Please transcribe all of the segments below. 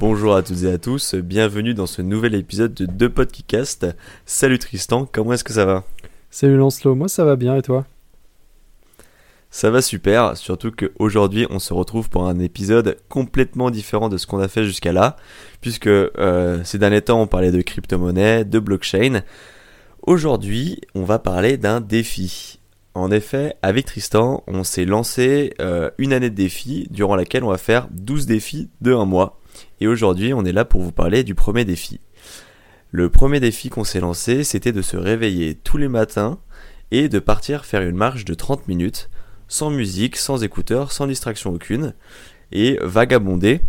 Bonjour à toutes et à tous, bienvenue dans ce nouvel épisode de Deux Podcast. Salut Tristan, comment est-ce que ça va? Salut Lancelot, moi ça va bien et toi? Ça va super, surtout qu'aujourd'hui on se retrouve pour un épisode complètement différent de ce qu'on a fait jusqu'à là, puisque euh, ces derniers temps on parlait de crypto-monnaie, de blockchain. Aujourd'hui on va parler d'un défi. En effet, avec Tristan, on s'est lancé euh, une année de défi durant laquelle on va faire 12 défis de un mois. Et aujourd'hui, on est là pour vous parler du premier défi. Le premier défi qu'on s'est lancé, c'était de se réveiller tous les matins et de partir faire une marche de 30 minutes, sans musique, sans écouteurs, sans distraction aucune, et vagabonder,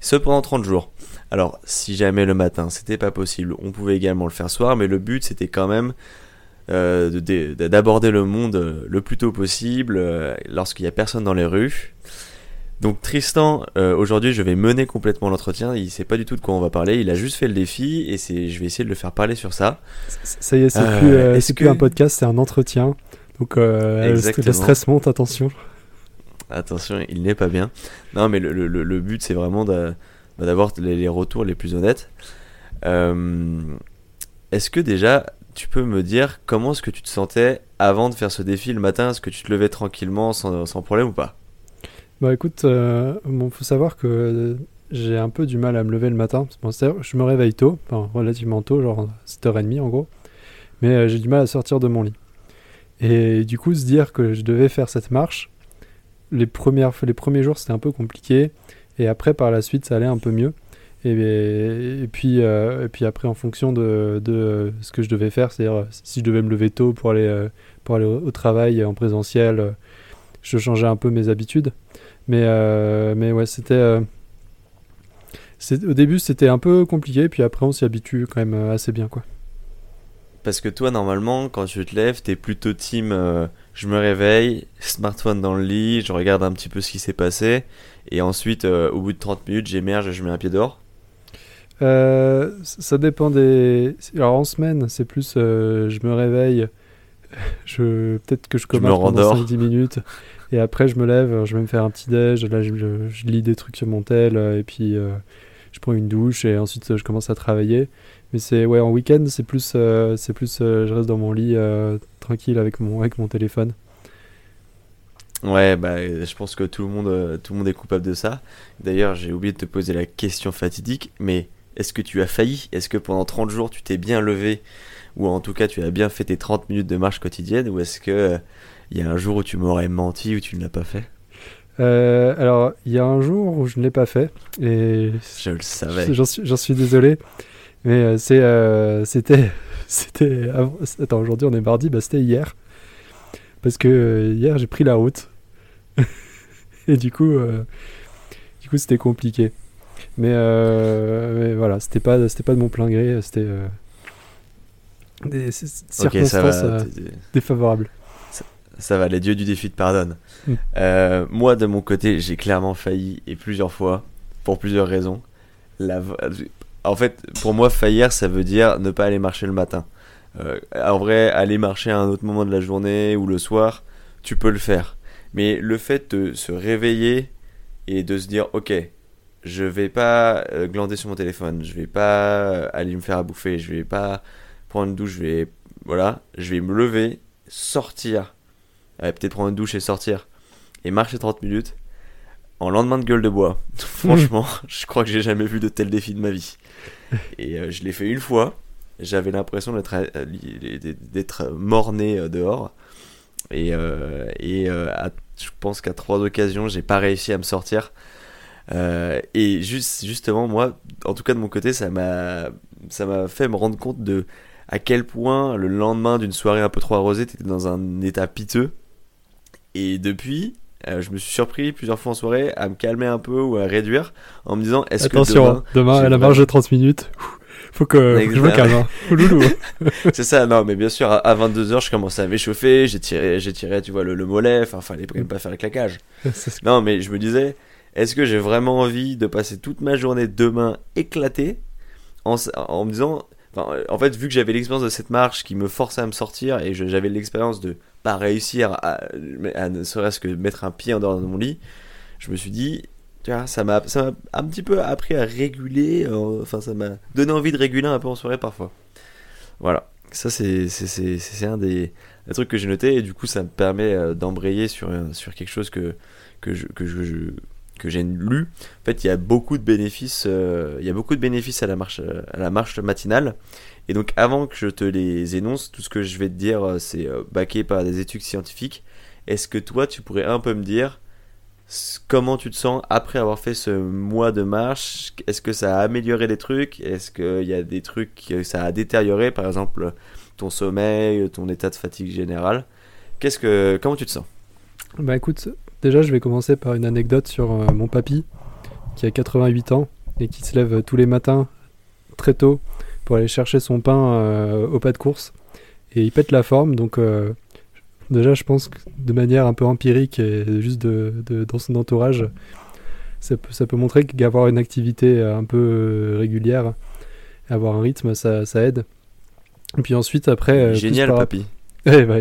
ce pendant 30 jours. Alors, si jamais le matin c'était pas possible, on pouvait également le faire soir, mais le but c'était quand même euh, d'aborder le monde euh, le plus tôt possible euh, lorsqu'il n'y a personne dans les rues. Donc Tristan, aujourd'hui je vais mener complètement l'entretien, il sait pas du tout de quoi on va parler, il a juste fait le défi et c'est, je vais essayer de le faire parler sur ça. Ça y est, c'est plus, un podcast, c'est un entretien. Donc le stress monte, attention. Attention, il n'est pas bien. Non mais le, le, le but c'est vraiment bah, d'avoir les, les, retours les plus honnêtes. Est-ce que déjà tu peux me dire comment est-ce que tu te sentais avant de faire ce défi le matin? Est-ce que tu te levais tranquillement sans, sans problème ou pas? Bah écoute, euh, faut savoir que j'ai un peu du mal à me lever le matin. je me réveille tôt, relativement tôt, genre 7h30 en gros, mais euh, j'ai du mal à sortir de mon lit. Et du coup, se dire que je devais faire cette marche, les, premières, les premiers jours c'était un peu compliqué, et après par la suite ça allait un peu mieux. Et, puis, euh, et puis après, en fonction de, ce que je devais faire, c'est-à-dire si je devais me lever tôt pour aller, euh, pour aller au, travail en présentiel, euh, je changeais un peu mes habitudes. Mais, mais ouais, c'était. au début, c'était un peu compliqué, puis après, on s'y habitue quand même assez bien, quoi. Parce que toi, normalement, quand tu te lèves, t'es plutôt team je me réveille, smartphone dans le lit, je regarde un petit peu ce qui s'est passé, et ensuite, au bout de 30 minutes, j'émerge et je mets un pied dehors. Euh, ça dépend des. Alors en semaine, c'est plus euh, je me réveille, je peut-être que je commence pendant 5-10 minutes et après je me lève, je vais me faire un petit déj, là je, lis des trucs sur mon tel euh, et puis je prends une douche et ensuite je commence à travailler. Mais c'est ouais en week-end, c'est plus c'est plus je reste dans mon lit tranquille avec mon avec mon téléphone. Ouais, bah, je pense que tout le monde, tout le monde est coupable de ça. D'ailleurs, j'ai oublié de te poser la question fatidique, mais est-ce que tu as failli? Est-ce que pendant 30 jours tu t'es bien levé? Ou en tout cas tu as bien fait tes 30 minutes de marche quotidienne? Ou est-ce que il y a un jour où tu m'aurais menti ou tu ne l'as pas fait euh, alors, il y a un jour où je ne l'ai pas fait. Et je le savais. J'en suis, suis, désolé. Mais euh, c'est, euh, c'était. c'était Attends, aujourd'hui on est mardi, bah, c'était hier. Parce que hier j'ai pris la route. et du coup, du coup c'était compliqué. Mais, voilà, c'était pas, c'était pas de mon plein gré, c'était des circonstances euh, défavorables. Ça, va, les dieux du défi te pardonnent. Mm. moi, de mon côté, j'ai clairement failli, et plusieurs fois, pour plusieurs raisons. La... En fait, pour moi, faillir, ça veut dire ne pas aller marcher le matin. en vrai, aller marcher à un autre moment de la journée ou le soir, tu peux le faire. Mais le fait de se réveiller et de se dire, ok, je vais pas euh, glander sur mon téléphone, je vais pas euh, aller me faire à bouffer, je vais pas prendre une douche, je vais voilà, je vais me lever, sortir, peut-être prendre une douche et sortir et marcher 30 minutes en lendemain de gueule de bois. Franchement, je crois que j'ai jamais vu de tel défi de ma vie. Et euh, je l'ai fait une fois, j'avais l'impression d'être d'être mort-né dehors et, et je pense qu'à trois occasions, j'ai pas réussi à me sortir euh, et juste, justement, moi, en tout cas de mon côté, ça m'a, ça m'a fait me rendre compte de à quel point le lendemain d'une soirée un peu trop arrosée, t'étais dans un état piteux. Et depuis, euh, je me suis surpris plusieurs fois en soirée à me calmer un peu ou à réduire en me disant est-ce que demain, demain à la marge de 30 minutes faut que, je me calme hein. c'est ça non mais bien sûr à, 22h je commençais à m'échauffer j'ai tiré j'ai tiré tu vois le, le mollet enfin fallait même pas faire le claquage. Non mais je me disais est-ce que j'ai vraiment envie de passer toute ma journée demain éclatée en, en me disant, en fait, vu que j'avais l'expérience de cette marche qui me forçait à me sortir et j'avais l'expérience de pas réussir à, ne serait-ce que mettre un pied en dehors de mon lit, je me suis dit, Tu vois, ça m'a un petit peu appris à réguler. euh, Enfin, ça m'a donné envie de réguler un peu en soirée parfois. Voilà. Ça, c'est un des, trucs que j'ai noté. Et du coup, ça me permet euh, d'embrayer sur, euh, sur quelque chose que, que que que j'ai lu. En fait, il y a beaucoup de bénéfices. il y a beaucoup de bénéfices à la marche, à la marche matinale. Et donc, avant que je te les énonce, tout ce que je vais te dire, euh, c'est euh, baqué par des études scientifiques. Est-ce que toi, tu pourrais un peu me dire comment tu te sens après avoir fait ce mois de marche? Est-ce que ça a amélioré des trucs? Est-ce qu'il y a des trucs que ça a détérioré, par exemple ton sommeil, ton état de fatigue général Qu'est-ce que comment tu te sens? Bah écoute, déjà je vais commencer par une anecdote sur euh, mon papy qui a 88 ans et qui se lève tous les matins très tôt pour aller chercher son pain euh, au pas de course et il pète la forme donc euh, déjà je pense que de manière un peu empirique et juste de, de- dans son entourage ça peut, ça peut montrer qu'avoir une activité euh, un peu régulière avoir un rythme ça, ça aide et puis ensuite après Génial, par- papy. Ouais, bah,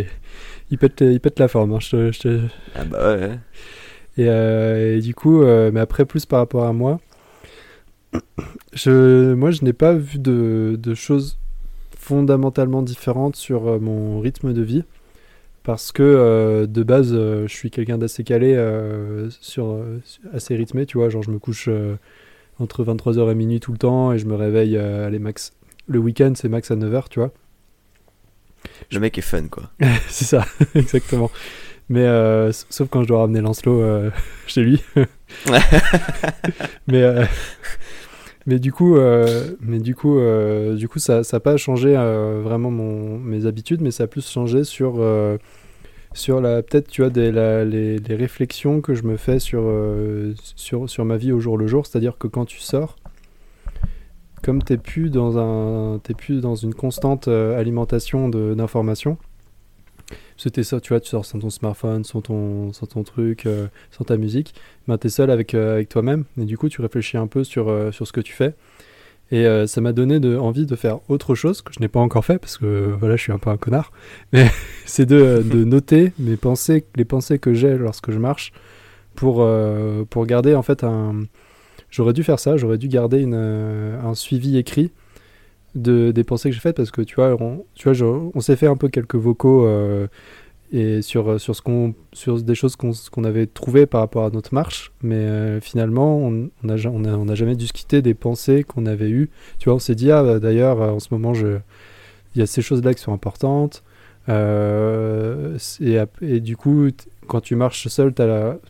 il pète, il pète la forme hein, je te- je te, Ah bah ouais. et, et du coup, mais après, plus par rapport à moi, je, moi, je n'ai pas vu de, de choses fondamentalement différentes sur euh, mon rythme de vie. Parce que euh, de base, euh, je suis quelqu'un d'assez calé, sur, assez rythmé, tu vois. Genre, je me couche entre 23h et minuit tout le temps et je me réveille, euh, allez, max. Le week-end, c'est max à 9h, tu vois. Le mec est fun quoi. c'est ça, exactement. Mais euh, sauf quand je dois ramener Lancelot euh, chez lui. mais euh, mais du coup, euh, mais du coup, euh, du coup, ça ça a pas changé euh, vraiment mon mes habitudes, mais ça a plus changé sur sur la peut-être tu vois des la- les, réflexions que je me fais sur sur sur ma vie au jour le jour. C'est-à-dire que quand tu sors comme t'es plus dans un t'es plus dans une constante alimentation d'informations c'était ça tu vois tu sors sans ton smartphone sans ton sans ton truc euh, sans ta musique ben t'es seul avec euh, avec toi-même. Et du coup tu réfléchis un peu sur euh, sur ce que tu fais. Et ça m'a donné de, envie de faire autre chose que je n'ai pas encore fait parce que voilà je suis un peu un connard. Mais c'est de, de noter mes pensées les pensées que j'ai lorsque je marche pour pour garder en fait un J'aurais dû faire ça, j'aurais dû garder une, un suivi écrit de, des pensées que j'ai faites parce que tu vois, on, tu vois, on s'est fait un peu quelques vocaux euh, et sur, sur, ce qu'on, sur des choses qu'on, qu'on avait trouvées par rapport à notre marche, mais euh, finalement, on n'a on a, on a, on a jamais discuté des pensées qu'on avait eues. Tu vois, on s'est dit, ah bah, d'ailleurs, euh, en ce moment, il y a ces choses-là qui sont importantes. Euh, et, du coup, quand tu marches seul,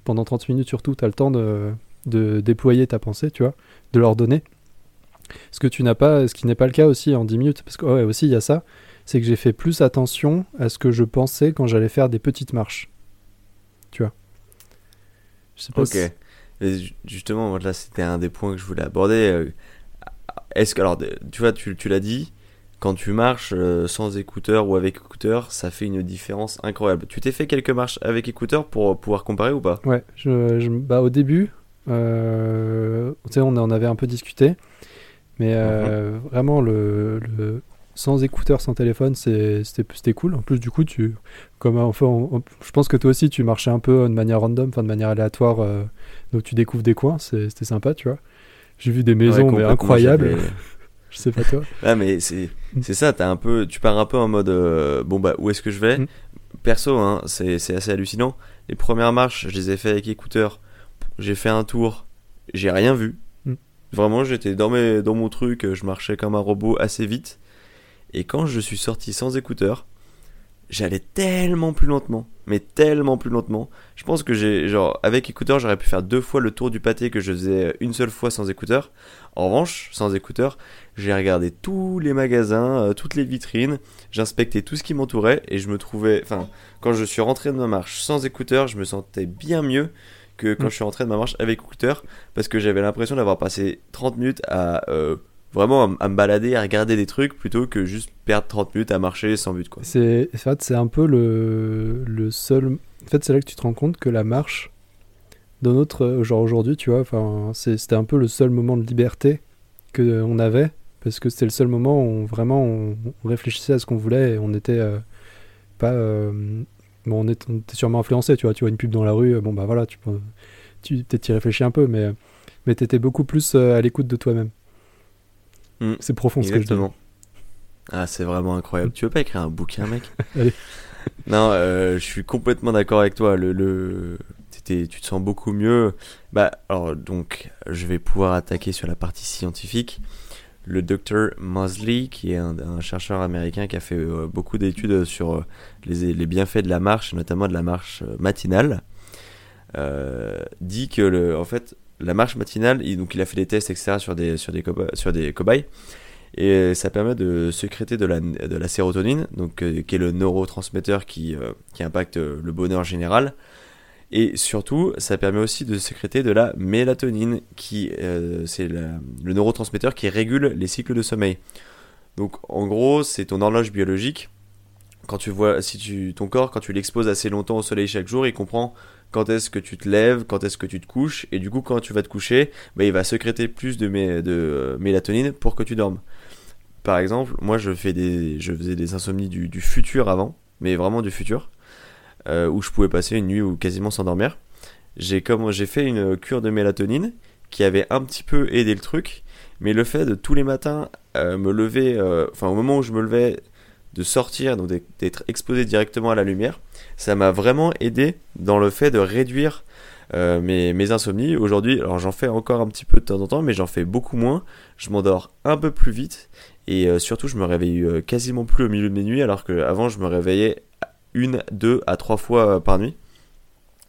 pendant 30 minutes surtout, tu as le temps de, de déployer ta pensée, tu vois, de l'ordonner. Ce que tu n'as pas, ce qui n'est pas le cas aussi en 10 minutes, parce que ouais, aussi il y a ça, c'est que j'ai fait plus attention à ce que je pensais quand j'allais faire des petites marches. Tu vois. Je sais pas Ok. si- Et justement, moi, là, c'était un des points que je voulais aborder. Euh, Est-ce que, alors, tu vois, tu, tu l'as dit, quand tu marches euh, sans écouteurs ou avec écouteurs, ça fait une différence incroyable. Tu t'es fait quelques marches avec écouteurs pour pouvoir comparer ou pas? Ouais, je, je- bah, au début, euh, on avait un peu discuté, mais euh, vraiment, le, le- sans écouteurs, sans téléphone, c'était cool. En plus, du coup, tu, comme enfin, on- on- je pense que toi aussi, tu marchais un peu de manière random, enfin de manière aléatoire, euh, donc tu découvres des coins, c'était sympa, tu vois. J'ai vu des maisons incroyables. Je sais pas toi. Ah mais c'est c'est ça, t'as un peu, tu pars un peu en mode euh, bon bah où est-ce que je vais? Mm. Perso, hein, c'est c'est assez hallucinant. Les premières marches, je les ai fait avec écouteurs. J'ai fait un tour, j'ai rien vu. Vraiment, j'étais dans mes dans mon truc, je marchais comme un robot assez vite. Et quand je suis sorti sans écouteurs, j'allais tellement plus lentement, mais tellement plus lentement. Je pense que j'ai genre avec écouteurs, j'aurais pu faire deux fois le tour du pâté que je faisais une seule fois sans écouteurs. En revanche, sans écouteurs, j'ai regardé tous les magasins, euh, toutes les vitrines, j'inspectais tout ce qui m'entourait et je me trouvais, enfin, quand je suis rentré de ma marche sans écouteurs, je me sentais bien mieux que quand Mm. je suis rentré de ma marche avec écouteurs parce que j'avais l'impression d'avoir passé 30 minutes à euh, vraiment à, me balader, à regarder des trucs plutôt que juste perdre 30 minutes à marcher sans but quoi. C'est en fait, c'est un peu le, le seul. En fait, c'est là que tu te rends compte que la marche, dans notre genre aujourd'hui, tu vois, enfin, c'est- c'était un peu le seul moment de liberté que on avait parce que c'était le seul moment où on- vraiment on, on réfléchissait à ce qu'on voulait et on était euh, pas. Euh, bon, on, est- on sûrement influencé, tu vois. Tu vois une pub dans la rue, bon bah voilà, tu peux. tu peut-être y réfléchis un peu, mais, mais tu étais beaucoup plus à l'écoute de toi-même. Mm. C'est profond ce que je dis. Ah, c'est vraiment incroyable. Tu veux pas écrire un bouquin, mec? Allez. Non, euh, je suis complètement d'accord avec toi. Le, le... tu te sens beaucoup mieux. Bah, alors, donc, je vais pouvoir attaquer sur la partie scientifique. Le docteur Mosley, qui est un, chercheur américain qui a fait euh, beaucoup d'études sur euh, les, bienfaits de la marche, notamment de la marche matinale, dit que, en fait, la marche matinale, il, donc il a fait des tests, etc., sur des, cobayes. Et ça permet de sécréter de la, sérotonine, donc, euh, qui est le neurotransmetteur euh, qui impacte le bonheur général. Et surtout, ça permet aussi de sécréter de la mélatonine, qui euh, c'est le neurotransmetteur qui régule les cycles de sommeil. Donc en gros, c'est ton horloge biologique. Quand tu vois, si tu, ton corps, quand tu l'exposes assez longtemps au soleil chaque jour, il comprend quand est-ce que tu te lèves, quand est-ce que tu te couches, et du coup, quand tu vas te coucher, bah, il va sécréter plus de, de mélatonine pour que tu dormes par exemple, moi je, fais des, je faisais des insomnies du, futur avant, mais vraiment du futur, euh, où je pouvais passer une nuit ou quasiment s'endormir. J'ai j'ai fait une cure de mélatonine qui avait un petit peu aidé le truc, mais le fait de tous les matins euh, me lever, euh, enfin au moment où je me levais, de sortir, donc d'être exposé directement à la lumière, ça m'a vraiment aidé dans le fait de réduire mes, insomnies. Aujourd'hui, alors j'en fais encore un petit peu de temps en temps, mais j'en fais beaucoup moins. Je m'endors un peu plus vite et surtout, je me réveille quasiment plus au milieu de mes nuits, alors qu'avant, je me réveillais une, deux à trois fois euh, par nuit.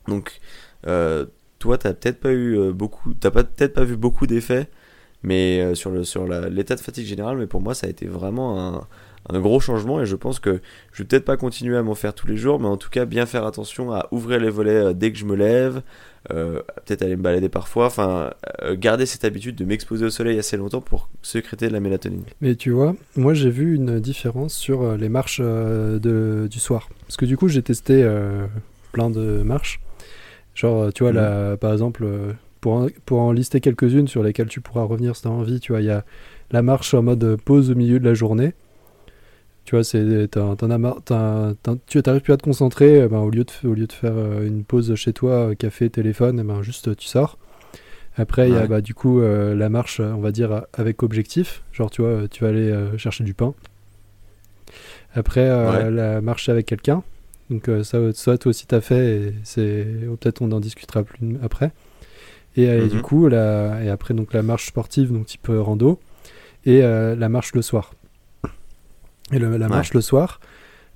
Donc, toi, t'as peut-être pas eu beaucoup, t'as peut-être pas vu beaucoup d'effets, mais sur l'état de fatigue générale. Mais pour moi, ça a été vraiment un, gros changement et je pense que je vais peut-être pas continuer à m'en faire tous les jours, mais en tout cas bien faire attention à ouvrir les volets euh, dès que je me lève, euh, peut-être aller me balader parfois, enfin euh, garder cette habitude de m'exposer au soleil assez longtemps pour sécréter de la mélatonine. Mais tu vois, moi j'ai vu une différence sur les marches de, du soir, parce que du coup j'ai testé plein de marches, genre tu vois là, mmh. par exemple pour en, pour en lister quelques-unes sur lesquelles tu pourras revenir si tu as envie, tu vois il y a la marche en mode pause au milieu de la journée tu vois, c'est, t'en, tu n'arrives plus à te concentrer, eh ben, au, lieu de, au lieu de faire euh, une pause chez toi, euh, café, téléphone, eh ben, juste tu sors. Après, il y a bah, du coup euh, la marche, on va dire, avec objectif. Genre, tu vois, tu vas aller chercher du pain. Après, la marche avec quelqu'un. Donc, ça, ça, toi aussi, t'as fait. Et c'est, peut-être on en discutera plus après. Et, et du mhm. coup, la, et après, donc, la marche sportive, donc type rando. Et la marche le soir et la marche le soir.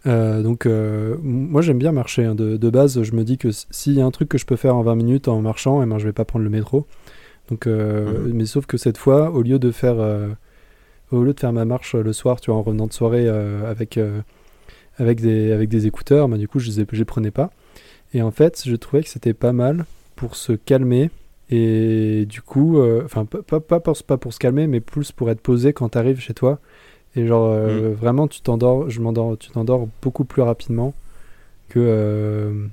Euh, donc euh, moi j'aime bien marcher. Hein. De, de, base, je me dis que s'il y a un truc que je peux faire en 20 minutes en marchant, et eh ben, je vais pas prendre le métro. Donc, euh, mhm. Mais sauf que cette fois, au lieu de faire, au lieu de faire ma marche le soir, tu vois, en revenant de soirée avec, avec, des, avec des écouteurs, bah, du coup je les, je les prenais pas. Et en fait, je trouvais que c'était pas mal pour se calmer. Et du coup, enfin, pas, pas, pas, pour, pas pour se calmer, mais plus pour être posé quand tu arrives chez toi et genre, euh, mm. vraiment, tu t'endors, je m'endors, tu t'endors beaucoup plus rapidement que, euh,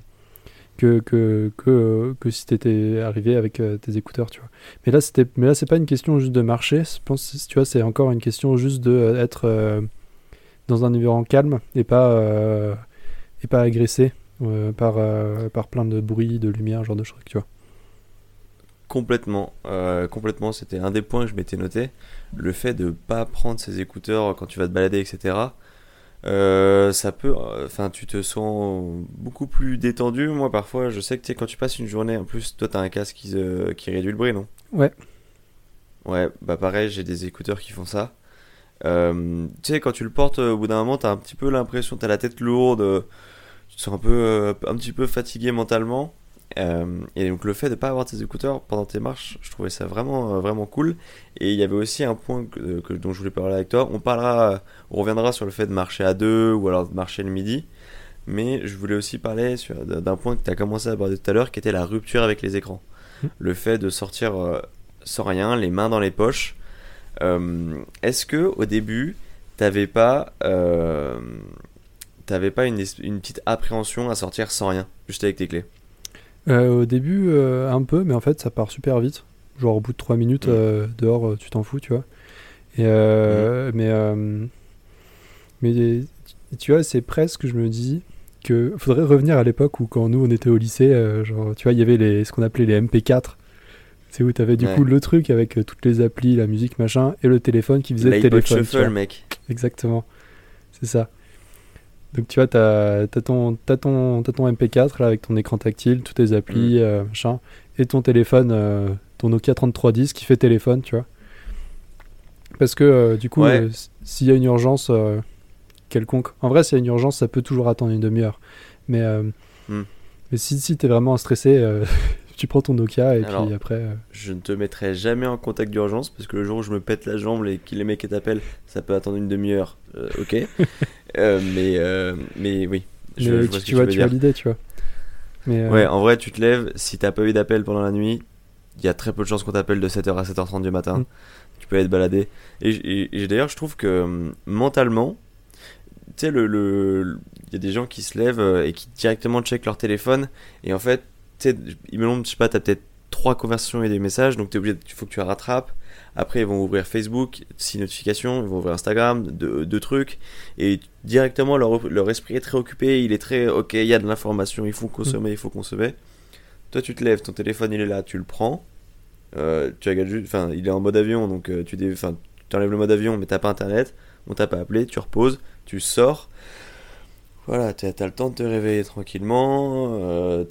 que, que, que, que, si t'étais arrivé avec euh, tes écouteurs, tu vois. Mais là, c'était, mais là, c'est pas une question juste de marcher. Je pense, tu vois, c'est encore une question juste de être dans un environnement calme et pas, et pas agressé par, par plein de bruit, de lumière, genre de choses, tu vois. Complètement, euh, complètement. C'était un des points que je m'étais noté. Le fait de pas prendre ses écouteurs quand tu vas te balader, etc. Euh, ça peut, enfin, tu te sens beaucoup plus détendu. Moi, parfois, je sais que quand tu passes une journée, en plus, toi, t'as un casque qui, qui réduit le bruit, non? Ouais. Ouais, bah pareil, j'ai des écouteurs qui font ça. Euh, tu sais, quand tu le portes, au bout d'un moment, t'as un petit peu l'impression, t'as la tête lourde, tu te sens un peu, un petit peu fatigué mentalement. Euh, et donc le fait de ne pas avoir tes écouteurs pendant tes marches, je trouvais ça vraiment euh, vraiment cool. Et il y avait aussi un point que, dont je voulais parler avec toi. On parlera, on reviendra sur le fait de marcher à deux ou alors de marcher le midi. Mais je voulais aussi parler d'un point que tu as commencé à aborder tout à l'heure, qui était la rupture avec les écrans. Mmh. Le fait de sortir euh, sans rien, les mains dans les poches. Est-ce que au début, t'avais pas, t'avais pas une, une petite appréhension à sortir sans rien, juste avec tes clés? Euh, au début, euh, un peu, mais en fait, ça part super vite. Genre, au bout de 3 minutes, mm. euh, dehors, tu t'en fous, tu vois. Et, mm. Mais, mais tu vois, c'est presque, je me dis, que faudrait revenir à l'époque où quand nous on était au lycée, genre, tu vois, il y avait les, ce qu'on appelait les MP4. C'est où tu avais du Ouais. coup le truc avec toutes les applis, la musique, machin, et le téléphone qui faisait le téléphone. Shuffle, mec. Exactement. C'est ça. Donc tu vois, t'as as ton, t'as ton, t'as ton MP4 là avec ton écran tactile, toutes tes applis, Mm. euh, machin, et ton téléphone, euh, ton Nokia 3310 qui fait téléphone, tu vois. Parce que euh, du coup, Ouais. s'il y a une urgence quelconque, en vrai, s'il y a une urgence, ça peut toujours attendre une demi-heure. Mais, Mm. mais si, si t'es vraiment stressé, tu prends ton Nokia et Alors, puis après. euh, Je ne te mettrai jamais en contact d'urgence parce que le jour où je me pète la jambe et que les mecs t'appellent, ça peut attendre une demi-heure. Euh, ok. Euh, mais, euh, mais oui. Je, mais je tu, vois ce que tu vois, tu as l'idée, tu vois. Mais, euh, Ouais, en vrai, tu te lèves, si t'as pas eu d'appel pendant la nuit, il y a très peu de chances qu'on t'appelle de 7h à 7h30 du matin. Mm. Tu peux être baladé. Et, j- et- et d'ailleurs, je trouve que mentalement, tu sais, le, le- il y a des gens qui se lèvent et qui directement checkent leur téléphone. Et en fait, tu sais, ils me je sais pas, t'as peut-être trois conversations et des messages, donc t'es obligé, il faut que tu la rattrapes. Après, ils vont ouvrir Facebook, six notifications, ils vont ouvrir Instagram, deux, trucs, et directement leur, esprit est très occupé, il est très, ok, il y a de l'information, il faut consommer, il faut consommer. Toi, tu te lèves, ton téléphone il est là, tu le prends, euh, tu regardes juste, enfin, il est en mode avion, donc euh, tu, enlèves le mode avion, mais t'as pas internet, on t'a pas appelé, tu reposes, tu sors. Voilà, t'as as le temps de te réveiller tranquillement, euh,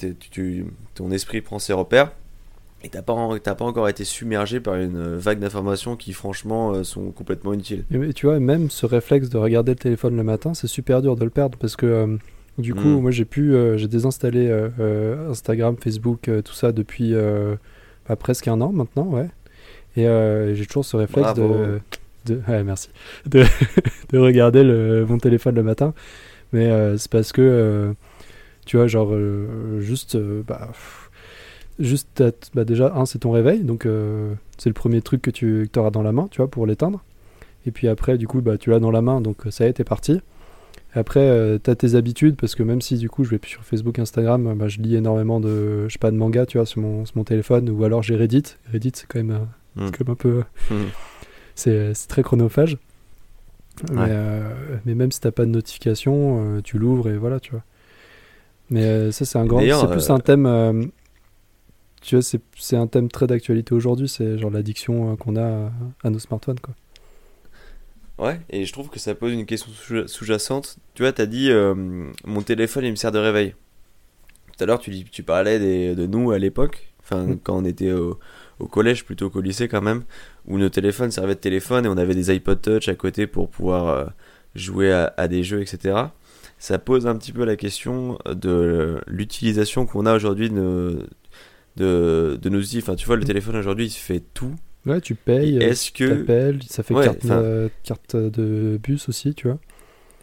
ton esprit prend ses repères, et t'as pas, en- t'as pas encore été submergé par une vague d'informations qui, franchement, euh, sont complètement inutiles. Et, et tu vois, même ce réflexe de regarder le téléphone le matin, c'est super dur de le perdre parce que euh, du coup, Mm. moi j'ai pu, euh, j'ai désinstallé euh, euh, Instagram, Facebook, euh, tout ça depuis euh, bah, presque un an maintenant, ouais. Et euh, j'ai toujours ce réflexe Bravo. de, de, ouais, merci, de, de regarder le, mon téléphone le matin. Mais euh, c'est parce que, euh, tu vois, genre, euh, juste, euh, bah, pff, juste, bah, déjà, un, c'est ton réveil, donc euh, c'est le premier truc que tu auras dans la main, tu vois, pour l'éteindre. Et puis après, du coup, bah, tu l'as dans la main, donc euh, ça y est, t'es parti. Après, euh, t'as tes habitudes, parce que même si du coup je vais plus sur Facebook, Instagram, bah, je lis énormément de, je sais pas, de manga, tu vois, sur mon, sur mon téléphone, ou alors j'ai Reddit. Reddit, c'est quand même, euh, Mm. quand même un peu, Mhm. c'est très chronophage. Mais, Ouais. mais même si t'as pas de notification, tu l'ouvres et voilà, tu vois. Mais ça, c'est un grand, c'est plus un thème, tu vois, c'est un thème très d'actualité aujourd'hui, c'est genre l'addiction euh, qu'on a à, à nos smartphones, quoi. Ouais, et je trouve que ça pose une question sous- sous-jacente. Tu vois, t'as dit euh, mon téléphone il me sert de réveil. Tout à l'heure, tu, tu parlais des- de nous à l'époque, enfin Mm. quand on était au, au collège plutôt qu'au lycée quand même, où nos téléphones servaient de téléphone et on avait des iPod Touch à côté pour pouvoir euh, jouer à, à des jeux, etc. Ça pose un petit peu la question de l'utilisation qu'on a aujourd'hui de, nos- de, de nos. Enfin, tu vois, le téléphone aujourd'hui il fait tout. Ouais, tu payes, euh, Est-ce tu que ça fait Ouais, carte, enfin- euh, carte de bus aussi, tu vois.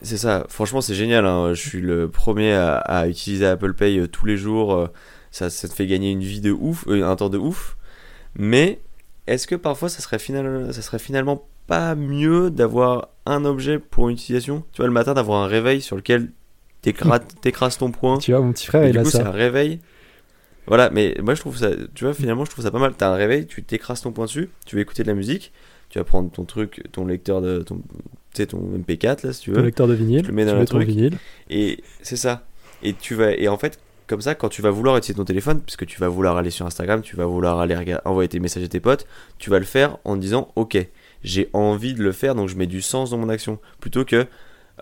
C'est ça, franchement c'est génial, hein. je suis le premier à, à utiliser Apple Pay euh, tous les jours, ça, ça te fait gagner une vie de ouf, euh, un temps de ouf, mais est-ce que parfois ça serait, final, ça serait finalement pas mieux d'avoir un objet pour une utilisation? Tu vois le matin d'avoir un réveil sur lequel t'écra- t'écrases ton poing, Tu vois, mon petit frère, et il du a coup c'est ça. un réveil. Voilà, mais moi je trouve ça, tu vois finalement je trouve ça pas mal, t'as un réveil, tu t'écrases ton poing dessus, tu vas écouter de la musique, tu vas prendre ton truc, ton lecteur de, ton, tu sais, ton MP4 là si tu veux. Ton lecteur de vinyle, tu le mets dans tu le truc. vinyle. Et c'est ça. Et tu vas et en fait comme ça quand tu vas vouloir utiliser ton téléphone puisque tu vas vouloir aller sur Instagram, tu vas vouloir aller envoyer tes messages à tes potes, tu vas le faire en disant OK, j'ai envie de le faire donc je mets du sens dans mon action plutôt que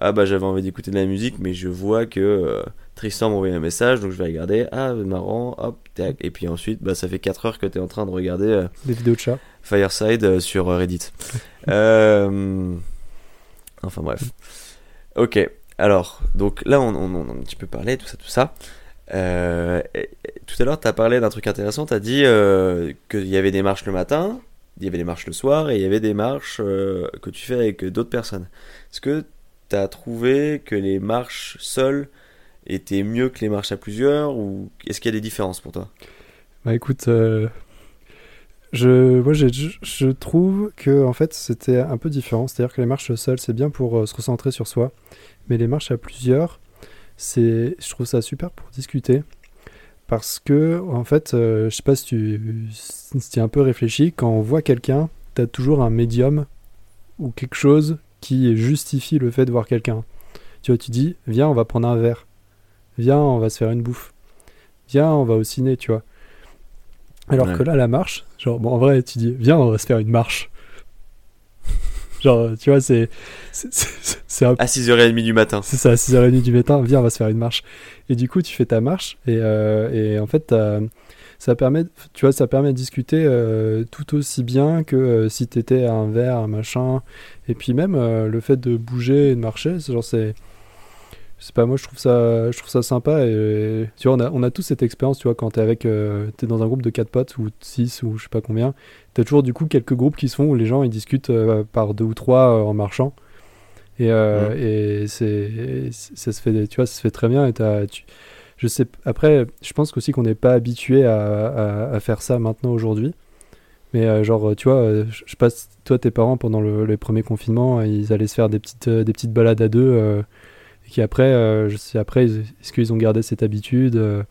ah bah j'avais envie d'écouter de la musique mais je vois que euh, Tristan m'a envoyé un message donc je vais regarder ah marrant hop tac et puis ensuite bah ça fait 4 heures que tu es en train de regarder euh, Des vidéos de chats. Fireside euh, sur Reddit. Enfin bref. Ok, alors, donc là on, on, on a un petit peu parlé, tout ça, tout ça. Et- tout à l'heure, tu as parlé d'un truc intéressant, tu as dit qu'il y avait des marches le matin, il y avait des marches le soir, et il y avait des marches que tu fais avec d'autres personnes. Est-ce que tu as trouvé que les marches seules étaient mieux que les marches à plusieurs, ou est-ce qu'il y a des différences pour toi? Bah écoute, euh, je, moi je, trouve que en fait c'était un peu différent. C'est-à-dire que les marches seules c'est bien pour euh, se recentrer sur soi, mais les marches à plusieurs, c'est, je trouve ça super pour discuter. Parce que en fait, euh, je sais pas si tu si tu as un peu réfléchi, quand on voit quelqu'un, t'as toujours un médium ou quelque chose qui justifie le fait de voir quelqu'un. Tu vois, tu dis, viens, on va prendre un verre. viens, on va se faire une bouffe. Viens, on va au ciné, tu vois. Alors que là, la marche, genre, bon, en vrai, tu dis, viens, on va se faire une marche. Genre, tu vois, c'est. c'est À 6h30 du matin. C'est ça, à 6h30 du matin, viens, on va se faire une marche. Et du coup, tu fais ta marche, et, euh, et en fait, ça permet, tu vois, ça permet de discuter euh, tout aussi bien que euh, si tu étais à un verre, un machin. Et puis même le fait de bouger et de marcher, c'est genre, c'est c'est pas moi je trouve ça je trouve ça sympa et tu vois on a, on a tous cette expérience tu vois quand t'es avec euh, t'es dans un groupe de 4 potes ou 6 ou je sais pas combien t'as toujours du coup quelques groupes qui se font où les gens ils discutent euh, par deux ou trois euh, en marchant. Et, et c'est ça se fait tu vois ça se fait très bien et t'as tu, je sais après je pense aussi qu'on n'est pas habitué à, à, faire ça maintenant aujourd'hui. Mais genre tu vois je sais pas toi tes parents pendant le, le premier confinement ils allaient se faire des petites des petites balades à deux et qui après, euh, je sais après, est-ce qu'ils ont gardé cette habitude euh,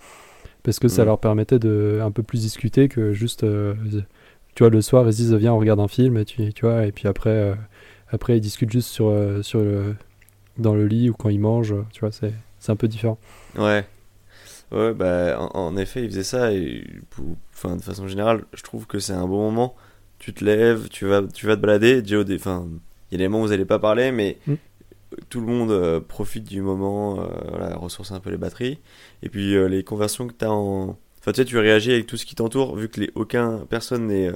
parce que ça leur permettait de un peu plus discuter que juste, euh, tu vois, le soir ils se disent viens on regarde un film, et tu, tu vois, et puis après, après ils discutent juste sur, sur le, dans le lit ou quand ils mangent, tu vois, c'est, c'est un peu différent. Ouais. Ouais, bah, en, effet, ils faisaient ça et enfin, de façon générale, je trouve que c'est un bon moment. Tu te lèves, tu vas, tu vas te balader. Enfin, il y a des moments où vous n'allez pas parler, mais mm tout le monde euh, profite du moment, euh, voilà, ressource un peu les batteries. Et puis euh, les conversions que tu as en. Enfin, tu sais, tu réagis avec tout ce qui t'entoure, vu que les, aucun, personne n'est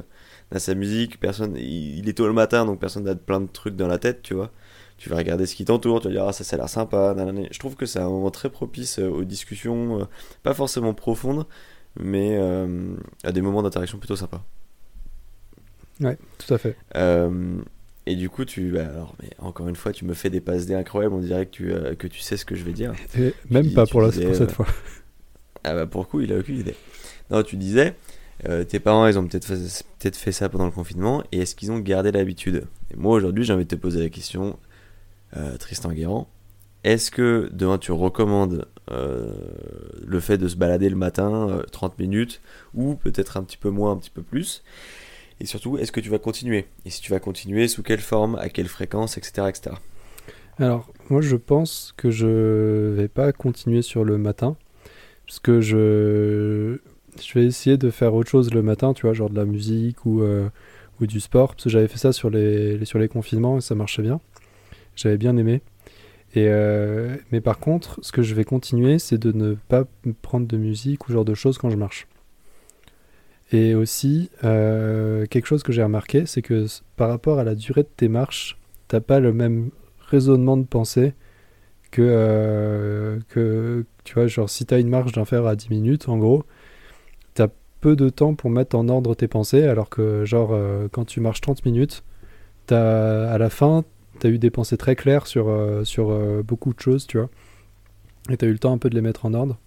à sa musique, personne, il, est tôt le matin, donc personne n'a plein de trucs dans la tête, tu vois. Tu vas regarder ce qui t'entoure, tu vas dire, ah, ça, ça a l'air sympa. Je trouve que c'est un moment très propice aux discussions, pas forcément profondes, mais à des moments d'interaction plutôt sympas. Ouais, tout à fait. Et du coup, tu, bah, alors, mais encore une fois, tu me fais des passes dés incroyables. On dirait que tu, euh, que tu sais ce que je vais dire. même pas pour, la, cette euh, fois. Ah bah pour le coup, il a aucune idée. Non, tu disais, euh, tes parents, ils ont peut-être fait, peut fait ça pendant le confinement. Et est-ce qu'ils ont gardé l'habitude? Et moi, aujourd'hui, j'ai envie de te poser la question, Tristan Guérand. Est-ce que demain tu recommandes le fait de se balader le matin 30 minutes ou peut-être un petit peu moins, un petit peu plus? Et surtout, est-ce que tu vas continuer Et si tu vas continuer, sous quelle forme, à quelle fréquence, etc. etc. Alors, moi je pense que je vais pas continuer sur le matin, parce que je, je vais essayer de faire autre chose le matin, tu vois, genre de la musique ou, euh, ou du sport, parce que j'avais fait ça sur les, sur les confinements et ça marchait bien. J'avais bien aimé. Et euh, mais par contre, ce que je vais continuer, c'est de ne pas prendre de musique ou genre de choses quand je marche. Et aussi, euh, quelque chose que j'ai remarqué, c'est que par rapport à la durée de tes marches, t'as pas le même raisonnement de pensée que, euh, que tu vois, genre si t'as une marche d'un fer à 10 minutes, en gros, t'as peu de temps pour mettre en ordre tes pensées, alors que genre euh, quand tu marches 30 minutes, as, à la fin, t'as eu des pensées très claires sur, sur beaucoup de choses, tu vois, et t'as eu le temps un peu de les mettre en ordre.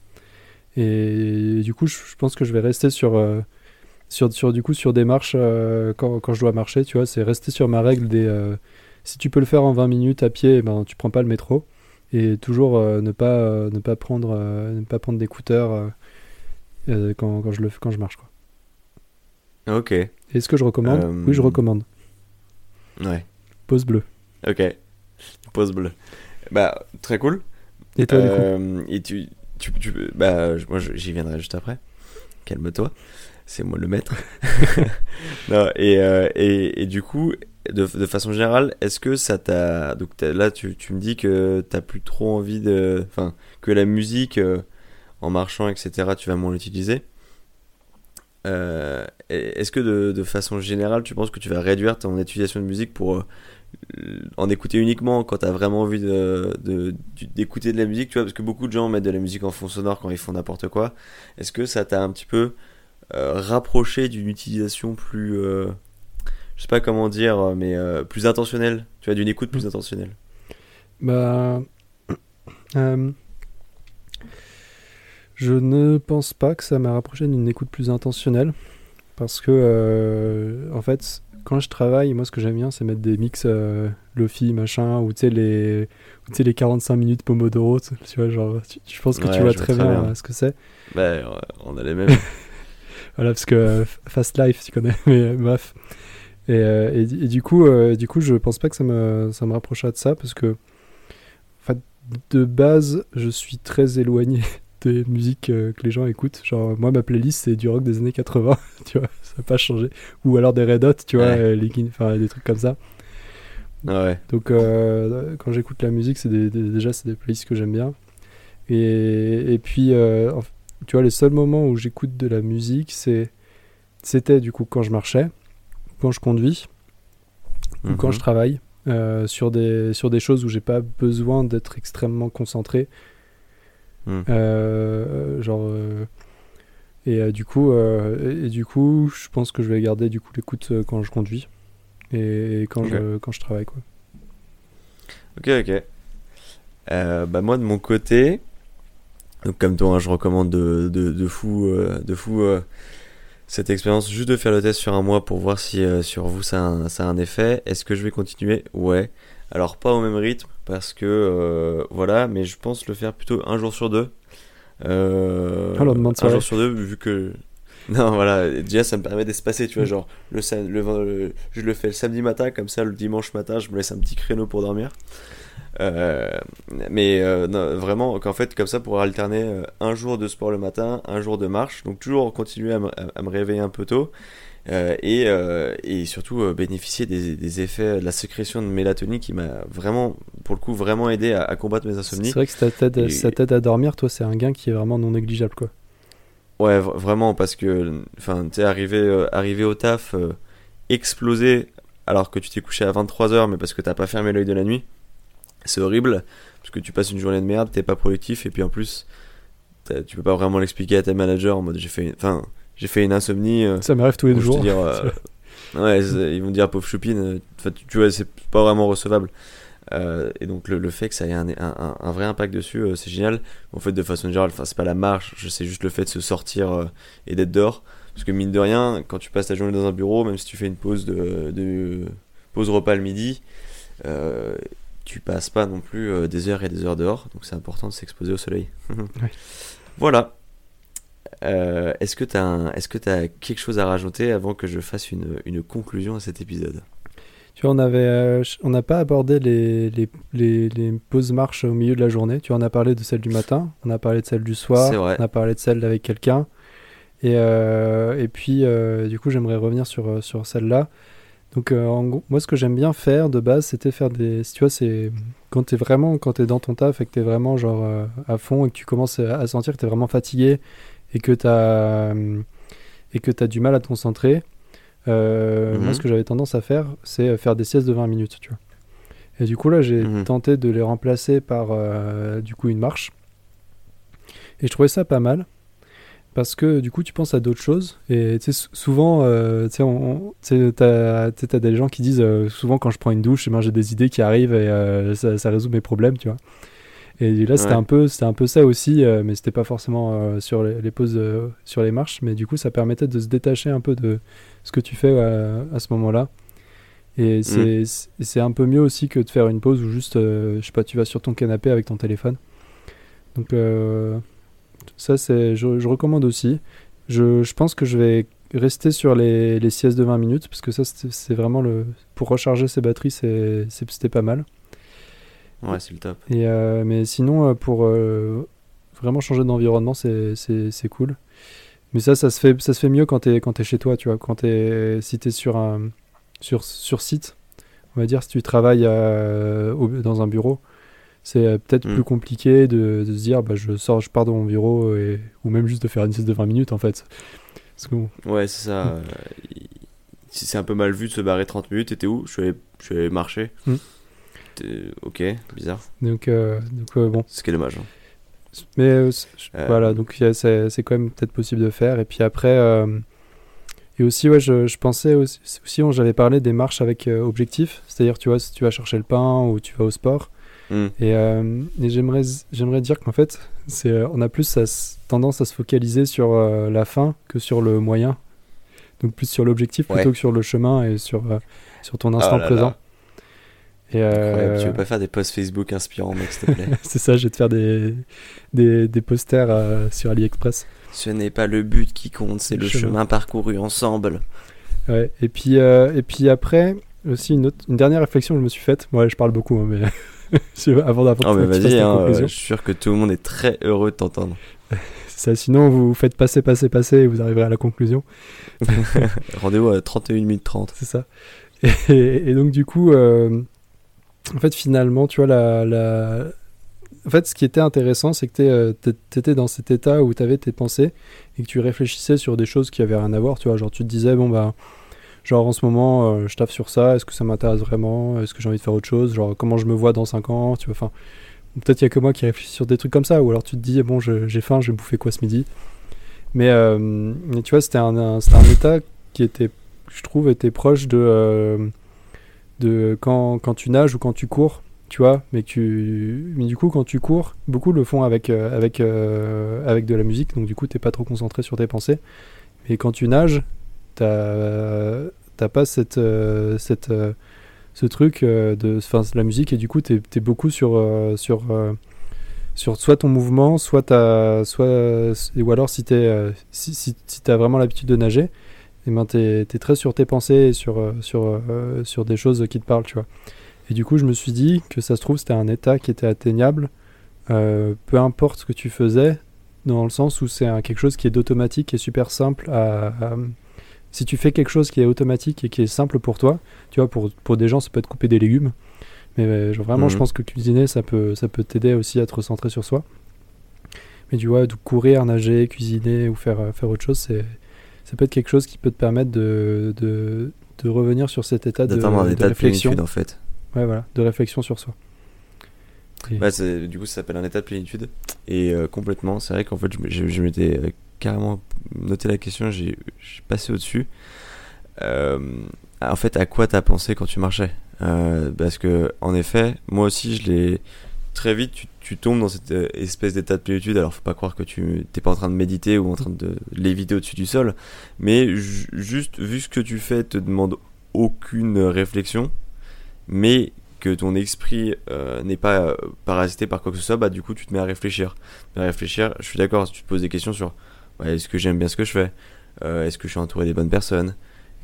Et du coup, je pense que je vais rester sur sur, sur, du coup, sur des marches, euh, quand, quand, je dois marcher, tu vois, c'est rester sur ma règle des. Euh, si tu peux le faire en 20 minutes à pied, ben, tu prends pas le métro. Et toujours euh, ne, pas, ne pas prendre, ne pas prendre d'écouteurs quand, quand, je le, quand je marche. Quoi. Ok. Est-ce que je recommande Oui, je recommande. Ouais. Pause bleue. Ok. Pause bleue. Bah, très cool. Et toi, du coup Et tu, tu, tu, bah, moi, j'y viendrai juste après. Calme-toi c'est moi le maître. non, et, euh, et, et, du coup, de, de façon générale, est-ce que ça t'a. Donc là, tu, tu, me dis que t'as plus trop envie de. Enfin, que la musique, euh, en marchant, etc., tu vas moins l'utiliser. Euh, est-ce que de, de, façon générale, tu penses que tu vas réduire ton utilisation de musique pour en écouter uniquement quand t'as vraiment envie de, d'écouter de, de, la musique, tu vois, parce que beaucoup de gens mettent de la musique en fond sonore quand ils font n'importe quoi. Est-ce que ça t'a un petit peu rapprocher d'une utilisation plus, euh, je sais pas comment dire, mais euh, plus intentionnelle, tu vois, d'une écoute plus mm. intentionnelle Bah, je ne pense pas que ça m'a rapproché d'une écoute plus intentionnelle, parce que, en fait, quand je travaille, moi, ce que j'aime bien, c'est mettre des mix Lofi, machin, ou tu sais, les, les 45 minutes Pomodoro, tu vois, genre, je pense que tu vois, très, bien, ce que c'est. Bah, on a les mêmes. voilà, parce que euh, Fast Life, tu connais, mais euh, bref. Et, euh, et, du coup, du coup, je pense pas que ça me, ça me rapprochera de ça, parce que, de base, je suis très éloigné des musiques euh, que les gens écoutent. Genre, moi, ma playlist, c'est du rock des années 80, tu vois, ça n'a pas changé. Ou alors des Red Hot, tu vois, Ouais. enfin, des trucs comme ça. Ouais. Donc, euh, quand j'écoute la musique, c'est déjà, c'est des playlists que j'aime bien. Et, et puis, euh, tu vois, les seuls moments où j'écoute de la musique, c'est c'était du coup quand je marchais, quand je conduis, ou quand Mhm. je travaille euh, sur, des, sur des choses où j'ai pas besoin d'être extrêmement concentré. Mm. Euh, genre. euh, et du coup, et, et du coup, je pense que je vais garder du coup l'écoute quand je conduis et, et quand, je, quand je travaille quoi. Ok, ok. Euh, bah moi de mon côté, donc comme toi, hein, je recommande de, de, de fou, euh, de fou euh, cette expérience, juste de faire le test sur un mois pour voir si euh, sur vous ça a, un, ça a un effet. Est-ce que je vais continuer? Ouais. Alors pas au même rythme parce que voilà, mais je pense le faire plutôt un jour sur deux. Euh, Ah, le lendemain de un jour sur deux vu que non voilà déjà ça me permet d'espacer tu vois Mm. genre le, le, le- je le fais le samedi matin comme ça le dimanche matin je me laisse un petit créneau pour dormir mais euh, non, vraiment, qu'en fait, comme ça, pour alterner euh, un jour de sport le matin, un jour de marche, donc toujours continuer à me, à- à me réveiller un peu tôt, euh, et, euh, et surtout euh, bénéficier des, des effets de la sécrétion de mélatonine qui m'a vraiment, pour le coup, vraiment aidé à, à combattre mes C'est insomnies. vrai que ça t'aide, Et- ça t'aide à dormir, toi, c'est un gain qui est vraiment non négligeable quoi. Ouais, vraiment, parce que, enfin, tu sais, arrivé, euh, arrivé au taf, euh, explosé, alors que tu t'es couché à 23h, mais parce que t'as pas fermé l'œil de la nuit, c'est horrible, parce que tu passes une journée de merde, t'es pas productif, et puis en plus, tu peux pas vraiment l'expliquer à tes managers en mode j'ai fait, une- enfin, j'ai fait une insomnie. euh, Ça m'arrive tous les jours. dire, euh, ouais, c'est- ils vont dire pauvre choupine, euh, enfin, tu, tu vois, c'est pas vraiment recevable. Euh, et donc le, le fait que ça ait un, un, un- vrai impact dessus, c'est génial. En fait, de façon générale, enfin, c'est pas la marche, sais juste le fait de se sortir et d'être dehors. Parce que mine de rien, quand tu passes ta journée dans un bureau, même si tu fais une pause de, de pause repas le midi, euh, tu passes pas non plus euh, des heures et des heures dehors. Donc c'est important de s'exposer au soleil. Voilà. Euh, est-ce que tu as, que as quelque chose à rajouter avant que je fasse une, une conclusion à cet épisode? Tu vois, on avait, euh, on n'a pas abordé les, les, les, les pauses marche au milieu de la journée. Tu vois, on a parlé de celle du matin, on a parlé de celle du soir, on a parlé de celle avec quelqu'un. Et, euh, et puis, euh, du coup, j'aimerais revenir sur, sur celle-là. Donc, euh, en gros, moi, ce que j'aime bien faire de base, c'était faire des. si Tu vois, c'est quand t'es vraiment, quand t'es dans ton taf et que t'es vraiment genre euh, à fond et que tu commences à sentir que t'es vraiment fatigué et que t'as euh, et que t'as du mal à te concentrer. euh, Mhm. Moi, ce que j'avais tendance à faire, c'est faire des siestes de 20 minutes, tu vois. Et du coup, là, j'ai Mhm. tenté de les remplacer par du coup une marche. Et je trouvais ça pas mal. Parce que du coup, tu penses à d'autres choses. Et tu sais, sou- souvent, euh, tu sais, t'as t'as des gens qui disent euh, souvent quand je prends une douche, eh ben, j'ai des idées qui arrivent et euh, ça, ça résout mes problèmes, tu vois. Et là, c'était Ouais. un peu, c'était un peu ça aussi, mais c'était pas forcément sur les, les pauses, sur les marches, mais du coup, ça permettait de se détacher un peu de ce que tu fais à ce moment-là. Et c'est c'est- un peu mieux aussi que de faire une pause où juste, je sais pas, tu vas sur ton canapé avec ton téléphone. Donc ça, c'est, je, je recommande aussi. Je, je pense que je vais rester sur les, les siestes de 20 minutes parce que ça, c'est vraiment le pour recharger ses batteries, c'était pas mal. Ouais, c'est le top. Et euh, mais sinon, euh, pour euh, vraiment changer d'environnement, c'est c'est- c'est cool. Mais ça, ça se fait, ça se fait mieux quand t'es quand es chez toi, tu vois. Quand t'es, si t'es sur un sur, sur site, on va dire, si tu travailles au- dans un bureau, c'est euh, peut-être plus compliqué de, de se dire, bah, je sors, je pars de mon bureau, et, ou même juste de faire une sieste de 20 minutes, en fait. Bon, Ouais, c'est ça. euh, si c'est un peu mal vu de se barrer 30 minutes, t'étais où? Je suis, allé, je suis allé marcher. Mm. T'es- Ok, bizarre. donc, euh, donc euh, bon. Ce qui est dommage. hein. Mais euh, Euh, voilà, donc c'est quand même peut-être possible de faire. Et puis après, euh, et aussi, ouais, je, je pensais aussi, aussi j'avais parlé des marches avec euh, objectif, c'est-à-dire, tu vois, si tu vas chercher le pain ou tu vas au sport. Et, euh, et j'aimerais, j'aimerais dire qu'en fait, c'est, euh, on a plus à s- tendance à se focaliser sur euh, la fin que sur le moyen. Donc plus sur l'objectif Ouais. plutôt que sur le chemin et sur, euh, sur ton instant Oh là là. présent. Et euh, Tu veux pas faire des posts Facebook inspirants, mec, s'il te plaît c'est ça, je vais te faire des, des, des posters euh, sur AliExpress. Ce n'est pas le but qui compte, c'est Le le chemin. chemin parcouru ensemble. Ouais, et puis, euh, et puis après, aussi une, autre, une dernière réflexion que je me suis faite. Ouais, je parle beaucoup, hein, mais avant d'apporter Oh, vas-y, hein, conclusion. je suis sûr que tout le monde est très heureux de t'entendre. Ça, sinon vous faites passer, passer, passer et vous arriverez à la conclusion. Rendez-vous à 31 minutes 30. C'est ça. Et, et donc du coup, euh, en fait finalement, tu vois, la, la... En fait, ce qui était intéressant, c'est que tu étais dans cet état où tu avais tes pensées et que tu réfléchissais sur des choses qui avaient rien à voir, tu vois, genre tu te disais, bon bah, genre en ce moment, euh, je taffe sur ça, est-ce que ça m'intéresse vraiment, est-ce que j'ai envie de faire autre chose, genre comment je me vois dans 5 ans, tu vois, enfin, peut-être il y a que moi qui réfléchis sur des trucs comme ça, ou alors tu te dis, bon, j'ai faim, je vais bouffer quoi ce midi? Mais, euh, tu vois, c'était un, un- un état qui était je trouve, était proche de, euh, de quand, quand tu nages ou quand tu cours, tu vois? Mais, tu, mais du coup, quand tu cours, beaucoup le font avec, avec, avec de la musique, donc du coup, t'es pas trop concentré sur tes pensées. Mais quand tu nages, t'as pas cette, euh, cette, euh, ce truc euh, de enfin, la musique, et du coup, t'es es beaucoup sur, sur, sur soit ton mouvement, soit ta, soit, ou alors si t'es si, si, t'as vraiment l'habitude de nager et ben t'es es très sur tes pensées et sur, sur, sur des choses qui te parlent, tu vois. Et du coup, je me suis dit que ça se trouve, c'était un état qui était atteignable, peu importe ce que tu faisais, dans le sens où c'est quelque chose qui est d'automatique et super simple à- Si tu fais quelque chose qui est automatique et qui est simple pour toi, tu vois, pour, pour des gens, ça peut être couper des légumes, mais euh, genre, vraiment, je Mhm. pense que cuisiner, ça peut, ça peut t'aider aussi à te recentrer sur soi. Mais tu vois, de courir, nager, cuisiner ou faire, euh, faire autre chose, c'est ça peut être quelque chose qui peut te permettre de, de, de revenir sur cet état de, un état de réflexion. plénitude en fait. Ouais, voilà, de réflexion sur soi. Et- du coup, ça s'appelle un état de plénitude. Et euh, complètement, c'est vrai qu'en fait, je, je- je m'étais carrément noté la question, j'ai passé au-dessus. Euh, en fait, à quoi t'as pensé quand tu marchais? Euh, Parce que, en effet, moi aussi, je l'ai. Très vite, tu, tombes dans cette euh, espèce d'état de plénitude. Alors, faut pas croire que tu t'es pas en train de méditer ou en train de léviter au-dessus du sol. Mais ju- juste, vu ce que tu fais, te demande aucune réflexion. Mais que ton esprit n'est pas parasité par quoi que ce soit, bah du coup tu te mets à réfléchir. À réfléchir, je suis d'accord, si tu te poses des questions sur ouais, est-ce que j'aime bien ce que je fais? Euh, Est-ce que je suis entouré des bonnes personnes?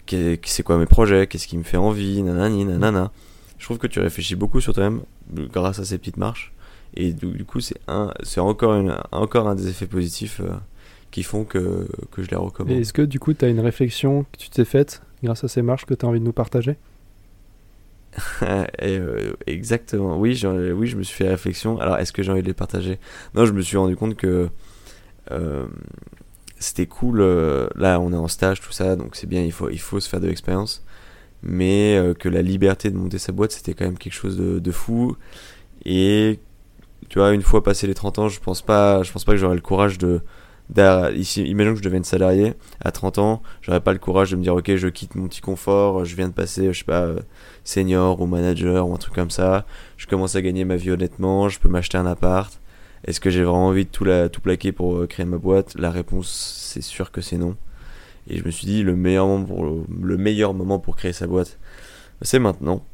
C'est quoi mes projets? Qu'est-ce qui me fait envie? Nanani, nanana. Je trouve que tu réfléchis beaucoup sur toi-même grâce à ces petites marches. Et du, coup, c'est un, c'est encore, une, encore un des effets positifs euh, qui font que, que je les recommande. est-ce que du coup, tu as une réflexion que tu t'es faite grâce à ces marches que tu as envie de nous partager? Et, euh, exactement. Oui, oui, je me suis fait réflexion. Alors, est-ce que j'ai envie de les partager? Non, je me suis rendu compte que c'était cool. euh, là, on est en stage, tout ça, donc c'est bien. Il faut, il faut se faire de l'expérience. Mais euh, que la liberté de monter sa boîte, c'était quand même quelque chose de, fou. Et tu vois, une fois passé les 30 ans, je pense pas, je pense pas que j'aurais le courage de. Ici, imaginons que je devienne salarié à 30 ans, j'aurais pas le courage de me dire ok, je quitte mon petit confort, je viens de passer, je sais pas, euh, senior ou manager ou un truc comme ça. Je commence à gagner ma vie honnêtement, je peux m'acheter un appart. Est-ce que j'ai vraiment envie de tout, la, tout plaquer pour euh, créer ma boîte? La réponse, c'est sûr que c'est non. Et je me suis dit, le meilleur moment pour, le meilleur moment pour créer sa boîte, c'est maintenant.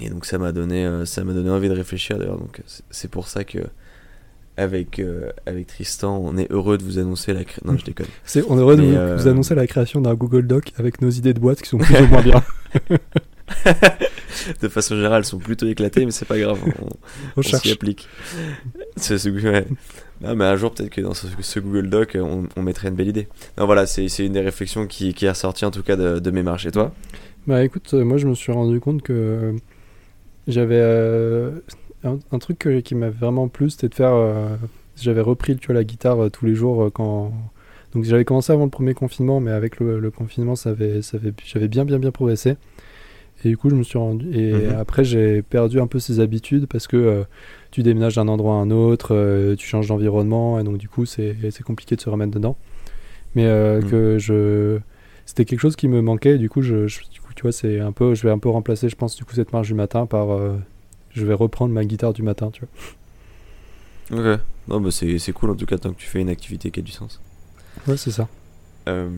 Et donc ça m'a donné, euh, ça m'a donné envie de réfléchir d'ailleurs. Donc c'est- pour ça que avec, euh, avec Tristan, on est heureux de vous annoncer la cré... Non, je déconne. On est heureux de vous, euh, vous annoncer la création d'un Google Doc avec nos idées de boîte qui sont plus ou moins bien. de façon générale, elles sont plutôt éclatées, mais c'est pas grave. On, On on s'y applique. Ce- ce- ouais. Non, mais un jour, peut-être que dans ce, ce Google Doc, on, on mettrait une belle idée. Non, voilà, c'est une des réflexions qui, qui est ressortie en tout cas de, de mes marches. Et toi? Bah écoute, euh, moi je me suis rendu compte que euh, j'avais euh, un, un truc que- qui m'avait vraiment plu, c'était de faire. euh, j'avais repris tu vois, la guitare euh, tous les jours quand. Donc j'avais commencé avant le premier confinement, mais avec le, le confinement, ça avait, ça avait, j'avais bien bien bien progressé. Et du coup, je me suis rendu. Et Mhm. après, j'ai perdu un peu ces habitudes parce que euh, tu déménages d'un endroit à un autre, euh, tu changes d'environnement, et donc du coup, c'est compliqué de se remettre dedans. Mais euh, Mhm. que je. C'était quelque chose qui me manquait, et du coup, je, je- du coup tu vois, c'est un peu. Je vais un peu remplacer, je pense, du coup, cette marche du matin par. je vais reprendre ma guitare du matin, tu vois. Ok. Non, bah c'est c'est cool en tout cas tant que tu fais une activité qui a du sens. Ouais, c'est ça. Euh,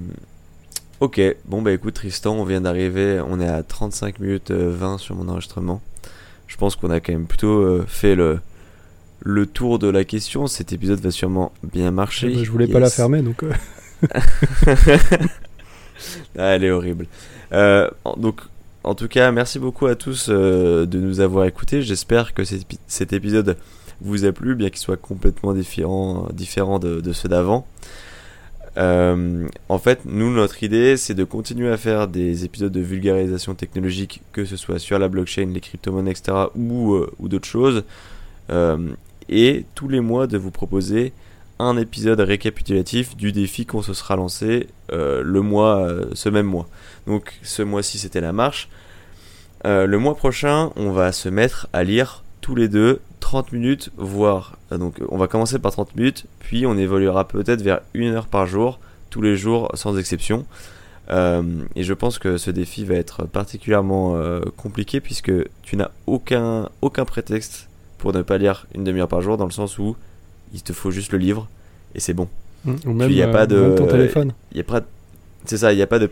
ok, bon bah écoute Tristan, on vient d'arriver, on est à 35 minutes euh, 20 sur mon enregistrement. Je pense qu'on a quand même plutôt euh, fait le, le tour de la question. Cet épisode va sûrement bien marcher. Bah, je voulais pas la fermer, donc. euh, Ah, elle est horrible. Euh, donc, en tout cas, merci beaucoup à tous de nous avoir écoutés. J'espère que cet épisode vous a plu, bien qu'il soit complètement différent, différent de, de ceux d'avant. Euh, en fait, nous, notre idée, c'est de continuer à faire des épisodes de vulgarisation technologique, que ce soit sur la blockchain, les crypto-monnaies, etc., ou, euh, ou d'autres choses. Euh, et tous les mois, de vous proposer un épisode récapitulatif du défi qu'on se sera lancé le mois, ce même mois. Donc, ce mois-ci, c'était la marche. le mois prochain, on va se mettre à lire tous les deux 30 minutes, voire. Euh, donc on va commencer par 30 minutes, puis on évoluera peut-être vers une heure par jour, tous les jours sans exception. Euh, et je pense que ce défi va être particulièrement euh, compliqué puisque tu n'as aucun, aucun prétexte pour ne pas lire une demi-heure par jour, dans le sens où il te faut juste le livre et c'est bon. Mmh, ou même, y a pas de, ton téléphone. Il y a pas c'est ça, il n'y a pas de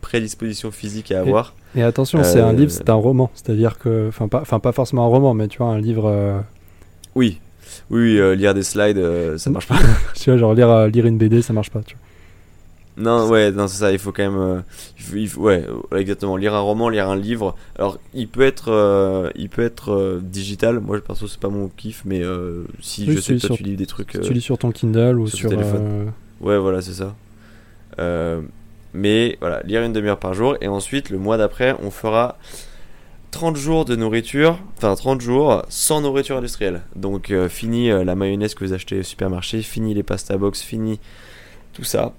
prédisposition physique à avoir. Et, attention, c'est un livre, c'est un roman. C'est-à-dire que, enfin pas, pas forcément un roman, mais tu vois, un livre oui, oui, euh, lire des slides, euh, ça marche pas. tu vois, genre lire, euh, lire une BD, ça marche pas. Tu vois. Non, ouais, non, c'est ça. Il faut quand même, il faut, ouais, exactement. Lire un roman, lire un livre. Alors, il peut être, il peut être digital. Moi, perso, c'est pas mon kiff, mais si je sais que toi, tu lis des trucs. tu lis sur ton Kindle ou sur, téléphone. Ouais, voilà, c'est ça. Mais voilà, lire une demi-heure par jour, et ensuite, le mois d'après, on fera 30 jours de nourriture, enfin 30 jours sans nourriture industrielle. Donc euh, fini euh, la mayonnaise que vous achetez au supermarché, fini les pasta box, fini tout ça.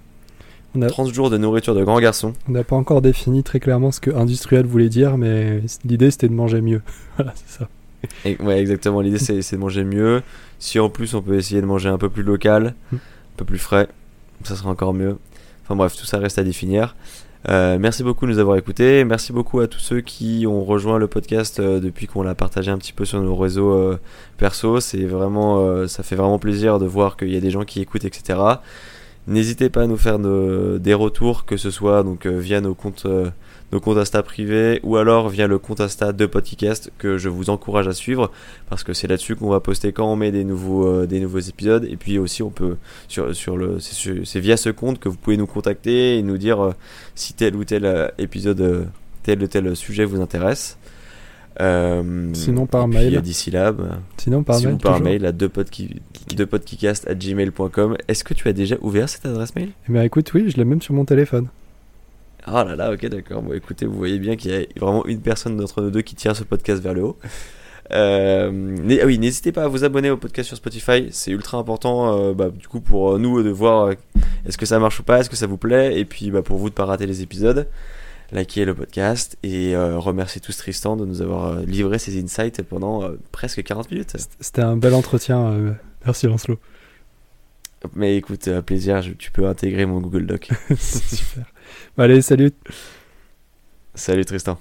On a... 30 jours de nourriture de grand garçon. On n'a pas encore défini très clairement ce que industriel voulait dire, mais l'idée c'était de manger mieux. voilà, c'est ça. ouais, exactement. L'idée c'est de manger mieux. Si en plus on peut essayer de manger un peu plus local, hmm. un peu plus frais, ça sera encore mieux. Enfin bref, tout ça reste à définir. Euh, merci beaucoup de nous avoir écoutés. Merci beaucoup à tous ceux qui ont rejoint le podcast euh, depuis qu'on l'a partagé un petit peu sur nos réseaux euh, perso. C'est vraiment, ça fait vraiment plaisir de voir qu'il y a des gens qui écoutent, etc. N'hésitez pas à nous faire des retours, que ce soit donc via nos comptes nos comptes Insta privés ou alors via le compte Insta de Podcast que je vous encourage à suivre parce que c'est là-dessus qu'on va poster quand on met des nouveaux, euh, épisodes et puis aussi on peut sur, sur le c'est via ce compte que vous pouvez nous contacter et nous dire euh, si tel ou tel euh, épisode tel ou tel sujet vous intéresse. Sinon par mail. D'ici là, bah, sinon par mail, par mail à deux à gmail.com. Est-ce que tu as déjà ouvert cette adresse mail? Eh bien écoute, oui, je l'ai même sur mon téléphone. Ah là là, ok, d'accord. Bon, écoutez, vous voyez bien qu'il y a vraiment une personne d'entre nous deux qui tient ce podcast vers le haut. Euh, ah oui, n'hésitez pas à vous abonner au podcast sur Spotify, c'est ultra important euh, bah, du coup pour nous de voir euh, est-ce que ça marche ou pas, est-ce que ça vous plaît, et puis bah, pour vous de pas rater les épisodes, likez le podcast et remerciez tous Tristan de nous avoir livré ses insights pendant presque 40 minutes. C'était un bel entretien, merci Lancelot. Mais écoute, plaisir, tu peux intégrer mon Google Doc. Super. Allez, salut. Salut Tristan.